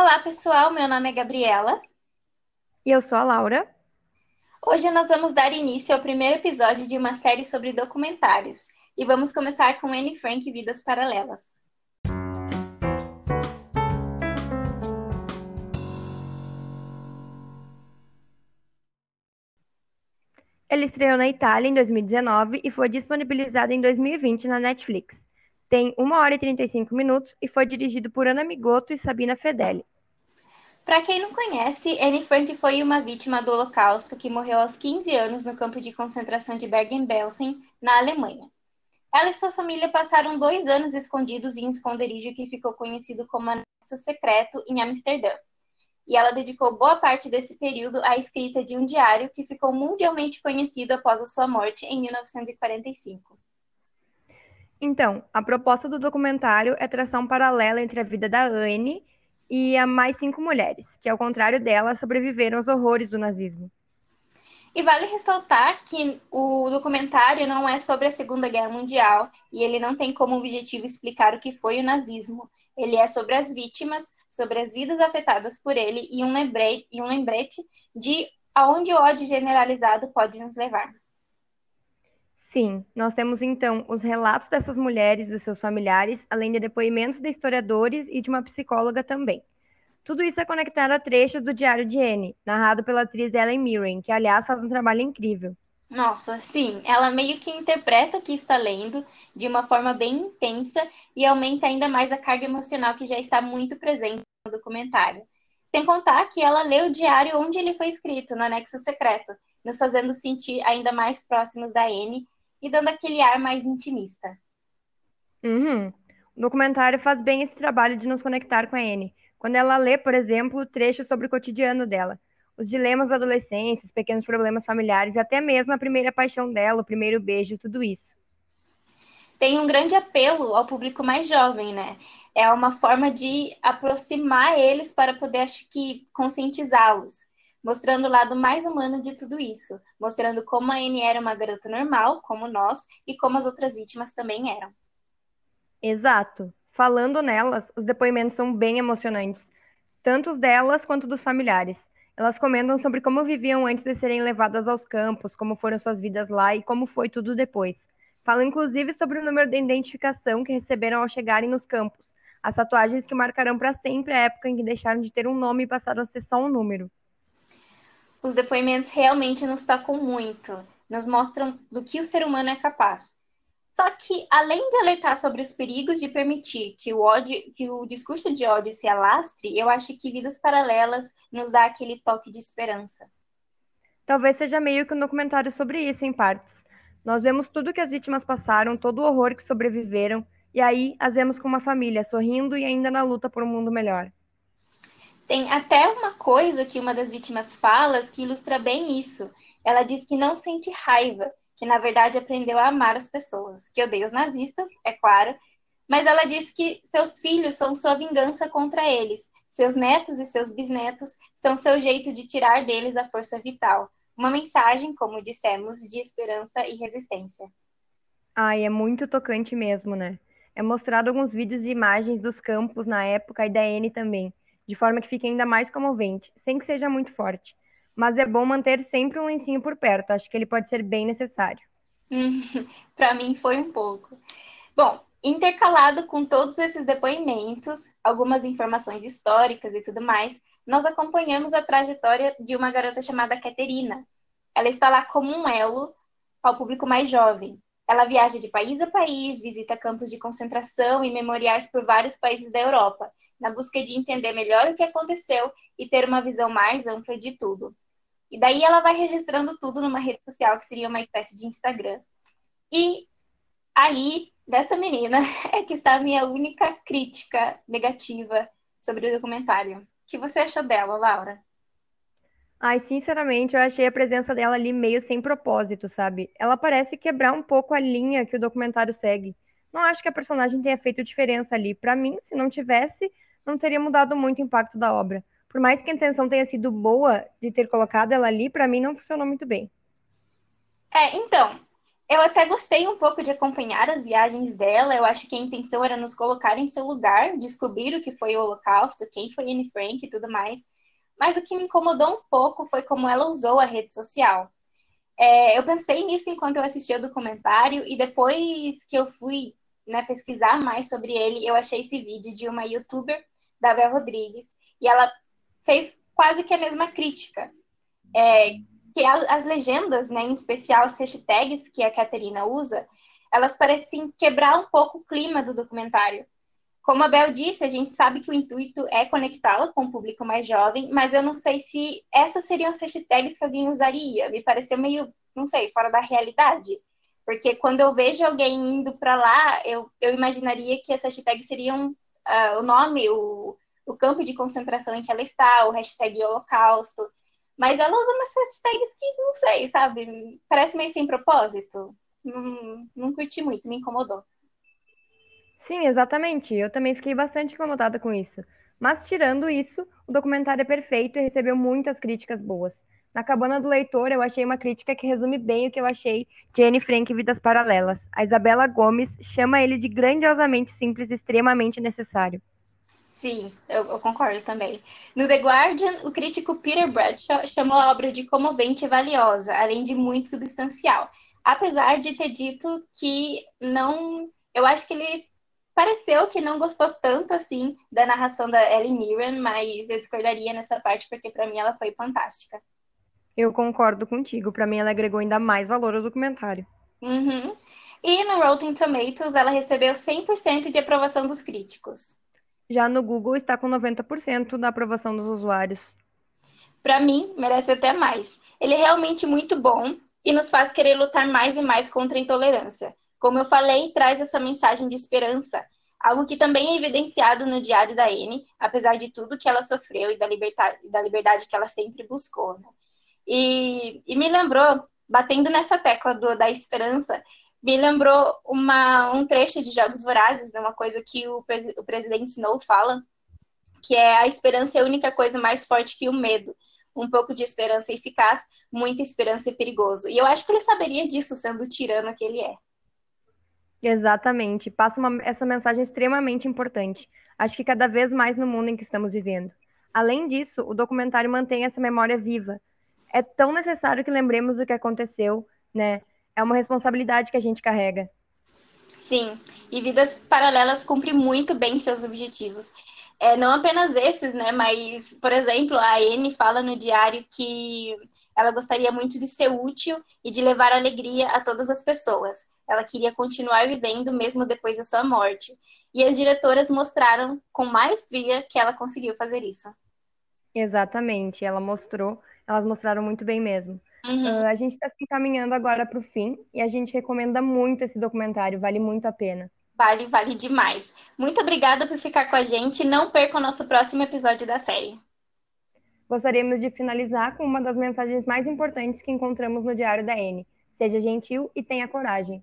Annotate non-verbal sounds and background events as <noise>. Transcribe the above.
Olá, pessoal. Meu nome é Gabriela. E eu sou a Laura. Hoje nós vamos dar início ao primeiro episódio de uma série sobre documentários. E vamos começar com Anne Frank Vidas Paralelas. Ele estreou na Itália em 2019 e foi disponibilizado em 2020 na Netflix. Tem 1 hora e 35 minutos e foi dirigido por Ana Migoto e Sabina Fedeli. Para quem não conhece, Anne Frank foi uma vítima do Holocausto que morreu aos 15 anos no campo de concentração de Bergen-Belsen, na Alemanha. Ela e sua família passaram dois anos escondidos em um esconderijo que ficou conhecido como Anexo Secreto, em Amsterdã e ela dedicou boa parte desse período à escrita de um diário que ficou mundialmente conhecido após a sua morte em 1945. Então, a proposta do documentário é traçar um paralelo entre a vida da Anne e a mais cinco mulheres, que, ao contrário dela, sobreviveram aos horrores do nazismo. E vale ressaltar que o documentário não é sobre a Segunda Guerra Mundial e ele não tem como objetivo explicar o que foi o nazismo. Ele é sobre as vítimas, sobre as vidas afetadas por ele e um lembrete, e um lembrete de aonde o ódio generalizado pode nos levar. Sim, nós temos então os relatos dessas mulheres, dos seus familiares, além de depoimentos de historiadores e de uma psicóloga também. Tudo isso é conectado a trechos do Diário de Anne, narrado pela atriz Ellen Mirren, que aliás faz um trabalho incrível. Nossa, sim, ela meio que interpreta o que está lendo de uma forma bem intensa e aumenta ainda mais a carga emocional que já está muito presente no documentário. Sem contar que ela lê o diário onde ele foi escrito, no anexo secreto, nos fazendo sentir ainda mais próximos da Anne e dando aquele ar mais intimista. Uhum. O documentário faz bem esse trabalho de nos conectar com a Anne, quando ela lê, por exemplo, trechos sobre o cotidiano dela, os dilemas da adolescência, os pequenos problemas familiares e até mesmo a primeira paixão dela, o primeiro beijo, tudo isso. Tem um grande apelo ao público mais jovem, né? É uma forma de aproximar eles para poder, acho que, conscientizá-los, mostrando o lado mais humano de tudo isso, mostrando como a Anne era uma garota normal, como nós, e como as outras vítimas também eram. Exato. Falando nelas, os depoimentos são bem emocionantes, tanto os delas quanto dos familiares. Elas comentam sobre como viviam antes de serem levadas aos campos, como foram suas vidas lá e como foi tudo depois. Falam inclusive sobre o número de identificação que receberam ao chegarem nos campos, as tatuagens que marcarão para sempre a época em que deixaram de ter um nome e passaram a ser só um número. Os depoimentos realmente nos tocam muito, nos mostram do que o ser humano é capaz. Só que, além de alertar sobre os perigos de permitir que o, ódio, que o discurso de ódio se alastre, eu acho que Vidas Paralelas nos dá aquele toque de esperança. Talvez seja meio que um documentário sobre isso, em partes. Nós vemos tudo que as vítimas passaram, todo o horror que sobreviveram, e aí as vemos com uma família sorrindo e ainda na luta por um mundo melhor. Tem até uma coisa que uma das vítimas fala que ilustra bem isso. Ela diz que não sente raiva, que na verdade aprendeu a amar as pessoas, que odeia os nazistas, é claro, mas ela diz que seus filhos são sua vingança contra eles, seus netos e seus bisnetos são seu jeito de tirar deles a força vital. Uma mensagem, como dissemos, de esperança e resistência. Ai, é muito tocante mesmo, né? É mostrado alguns vídeos e imagens dos campos na época e da N também, de forma que fique ainda mais comovente, sem que seja muito forte mas é bom manter sempre um lencinho por perto. Acho que ele pode ser bem necessário. <laughs> Para mim foi um pouco. Bom, intercalado com todos esses depoimentos, algumas informações históricas e tudo mais, nós acompanhamos a trajetória de uma garota chamada Caterina. Ela está lá como um elo ao público mais jovem. Ela viaja de país a país, visita campos de concentração e memoriais por vários países da Europa, na busca de entender melhor o que aconteceu e ter uma visão mais ampla de tudo. E daí ela vai registrando tudo numa rede social que seria uma espécie de Instagram. E aí, dessa menina, <laughs> é que está a minha única crítica negativa sobre o documentário. O que você achou dela, Laura? Ai, sinceramente, eu achei a presença dela ali meio sem propósito, sabe? Ela parece quebrar um pouco a linha que o documentário segue. Não acho que a personagem tenha feito diferença ali. Para mim, se não tivesse, não teria mudado muito o impacto da obra por mais que a intenção tenha sido boa de ter colocado ela ali, para mim não funcionou muito bem. É, então, eu até gostei um pouco de acompanhar as viagens dela. Eu acho que a intenção era nos colocar em seu lugar, descobrir o que foi o Holocausto, quem foi Anne Frank e tudo mais. Mas o que me incomodou um pouco foi como ela usou a rede social. É, eu pensei nisso enquanto eu assistia o documentário e depois que eu fui né, pesquisar mais sobre ele, eu achei esse vídeo de uma youtuber, da Bel Rodrigues, e ela fez quase que a mesma crítica. É, que as legendas, né, em especial as hashtags que a Caterina usa, elas parecem quebrar um pouco o clima do documentário. Como a Bel disse, a gente sabe que o intuito é conectá-la com o público mais jovem, mas eu não sei se essas seriam as hashtags que alguém usaria. Me pareceu meio, não sei, fora da realidade. Porque quando eu vejo alguém indo para lá, eu, eu imaginaria que essas hashtags seriam uh, o nome, o, o campo de concentração em que ela está, o hashtag holocausto. Mas ela usa umas hashtags que não sei, sabe? Parece meio sem propósito. Não, não curti muito, me incomodou. Sim, exatamente. Eu também fiquei bastante incomodada com isso. Mas, tirando isso, o documentário é perfeito e recebeu muitas críticas boas. Na Cabana do Leitor, eu achei uma crítica que resume bem o que eu achei de Anne Frank Vidas Paralelas. A Isabela Gomes chama ele de grandiosamente simples e extremamente necessário. Sim, eu, eu, concordo também. No The Guardian, o crítico Peter Bradshaw chamou a obra de comovente e valiosa, além de muito substancial. Apesar de ter dito que não. Eu acho que ele pareceu que não gostou tanto assim da narração da Ellie Mirren, mas eu discordaria nessa parte porque para mim ela foi fantástica. Eu concordo contigo. Para mim ela agregou ainda mais valor ao documentário. Uhum. E no Rotten Tomatoes ela recebeu 100% de aprovação dos críticos. Já no Google está com 90% da aprovação dos usuários. Para mim, merece até mais. Ele é realmente muito bom e nos faz querer lutar mais e mais contra a intolerância. Como eu falei, traz essa mensagem de esperança, algo que também é evidenciado no diário da Anne, apesar de tudo que ela sofreu e da liberdade, da liberdade que ela sempre buscou. Né? E, e, me lembrou, batendo nessa tecla do, da esperança, me lembrou uma, um trecho de Jogos Vorazes, né? uma coisa que o, o presidente Snow fala, que é a esperança é a única coisa mais forte que o medo. Um pouco de esperança eficaz, muita esperança é perigoso. E eu acho que ele saberia disso, sendo o tirano que ele é. Exatamente. Passa uma, essa mensagem extremamente importante. Acho que cada vez mais no mundo em que estamos vivendo. Além disso, o documentário mantém essa memória viva. É tão necessário que lembremos do que aconteceu, né? É uma responsabilidade que a gente carrega. Sim, e Vidas Paralelas cumpre muito bem seus objetivos. É, não apenas esses, né? Mas, por exemplo, a Anne fala no diário que ela gostaria muito de ser útil e de levar alegria a todas as pessoas. Ela queria continuar vivendo mesmo depois da sua morte. E as diretoras mostraram com maestria que ela conseguiu fazer isso. Exatamente, ela mostrou, elas mostraram muito bem mesmo. Uhum. Uh, a gente está se encaminhando agora para o fim e a gente recomenda muito esse documentário, vale muito a pena. Vale, vale demais. Muito obrigada por ficar com a gente. Não perca o nosso próximo episódio da série. Gostaríamos de finalizar com uma das mensagens mais importantes que encontramos no Diário da N. Seja gentil e tenha coragem.